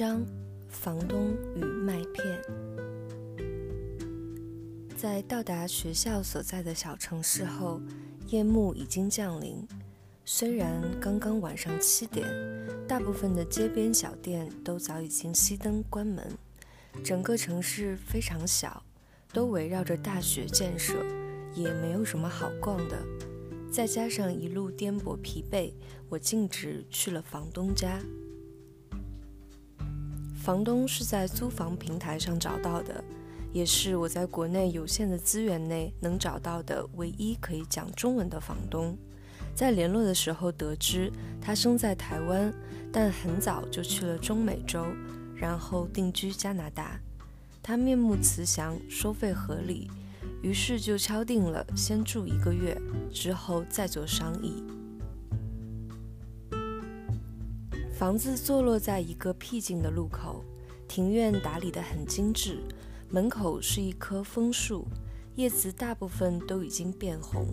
章：房东与麦片。在到达学校所在的小城市后，夜幕已经降临。虽然刚刚晚上七点，大部分的街边小店都早已经熄灯关门。整个城市非常小，都围绕着大学建设，也没有什么好逛的。再加上一路颠簸疲惫，我径直去了房东家。房东是在租房平台上找到的，也是我在国内有限的资源内能找到的唯一可以讲中文的房东。在联络的时候得知，他生在台湾，但很早就去了中美洲，然后定居加拿大。他面目慈祥，收费合理。于是就敲定了先住一个月，之后再做商议。房子坐落在一个僻静的路口，庭院打理得很精致，门口是一棵枫树，叶子大部分都已经变红。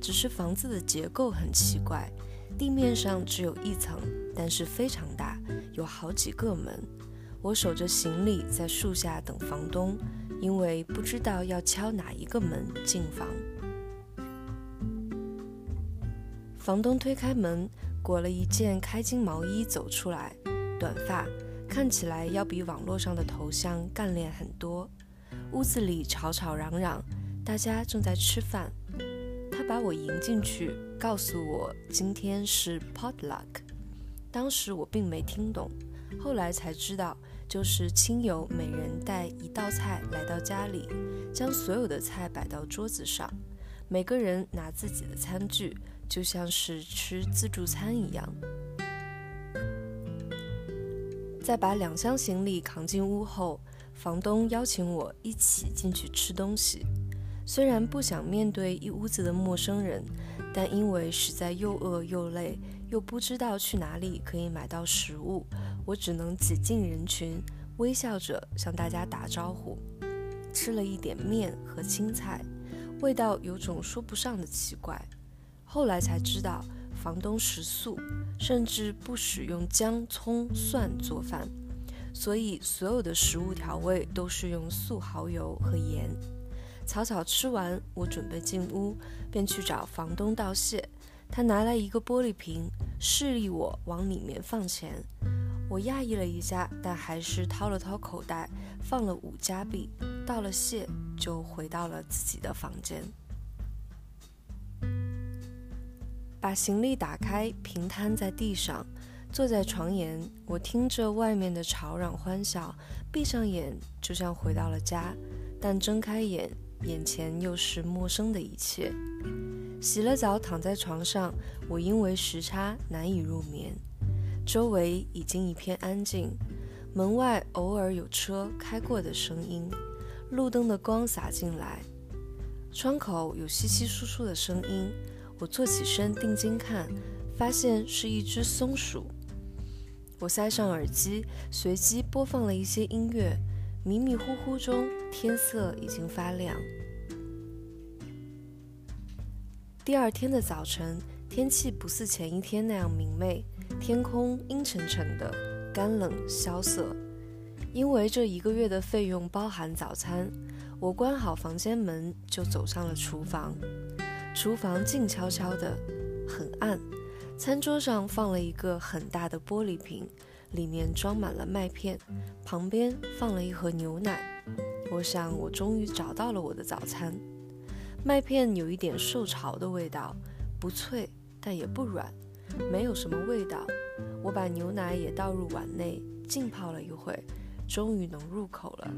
只是房子的结构很奇怪，地面上只有一层，但是非常大，有好几个门。我守着行李在树下等房东。因为不知道要敲哪一个门进房，房东推开门，裹了一件开襟毛衣走出来，短发，看起来要比网络上的头像干练很多。屋子里吵吵嚷嚷，大家正在吃饭。他把我迎进去，告诉我今天是 potluck。当时我并没听懂，后来才知道。就是亲友每人带一道菜来到家里，将所有的菜摆到桌子上，每个人拿自己的餐具，就像是吃自助餐一样。在把两箱行李扛进屋后，房东邀请我一起进去吃东西。虽然不想面对一屋子的陌生人，但因为实在又饿又累，又不知道去哪里可以买到食物。我只能挤进人群，微笑着向大家打招呼。吃了一点面和青菜，味道有种说不上的奇怪。后来才知道，房东食素，甚至不使用姜、葱、蒜做饭，所以所有的食物调味都是用素蚝油和盐。草草吃完，我准备进屋，便去找房东道谢。他拿来一个玻璃瓶，示意我往里面放钱。我讶异了一下，但还是掏了掏口袋，放了五加币，道了谢，就回到了自己的房间。把行李打开，平摊在地上，坐在床沿，我听着外面的吵嚷欢笑，闭上眼，就像回到了家。但睁开眼，眼前又是陌生的一切。洗了澡，躺在床上，我因为时差难以入眠。周围已经一片安静，门外偶尔有车开过的声音，路灯的光洒进来，窗口有稀稀疏疏的声音。我坐起身定睛看，发现是一只松鼠。我塞上耳机，随机播放了一些音乐，迷迷糊糊中，天色已经发亮。第二天的早晨，天气不似前一天那样明媚。天空阴沉沉的，干冷萧瑟。因为这一个月的费用包含早餐，我关好房间门就走上了厨房。厨房静悄悄的，很暗。餐桌上放了一个很大的玻璃瓶，里面装满了麦片，旁边放了一盒牛奶。我想，我终于找到了我的早餐。麦片有一点受潮的味道，不脆，但也不软。没有什么味道，我把牛奶也倒入碗内，浸泡了一会，终于能入口了。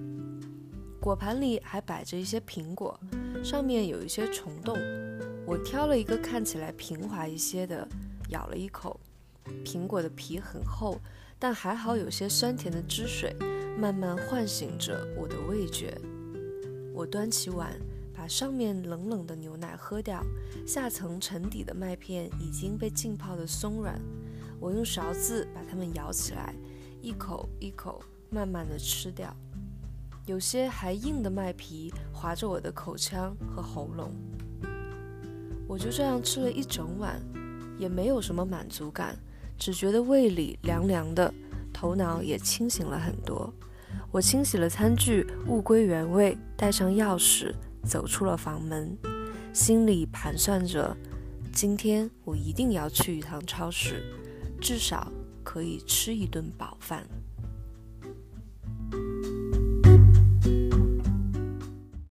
果盘里还摆着一些苹果，上面有一些虫洞。我挑了一个看起来平滑一些的，咬了一口。苹果的皮很厚，但还好有些酸甜的汁水，慢慢唤醒着我的味觉。我端起碗。把上面冷冷的牛奶喝掉，下层沉底的麦片已经被浸泡的松软。我用勺子把它们舀起来，一口一口慢慢的吃掉。有些还硬的麦皮划着我的口腔和喉咙。我就这样吃了一整晚，也没有什么满足感，只觉得胃里凉凉的，头脑也清醒了很多。我清洗了餐具，物归原位，带上钥匙，走出了房门，心里盘算着：今天我一定要去一趟超市，至少可以吃一顿饱饭。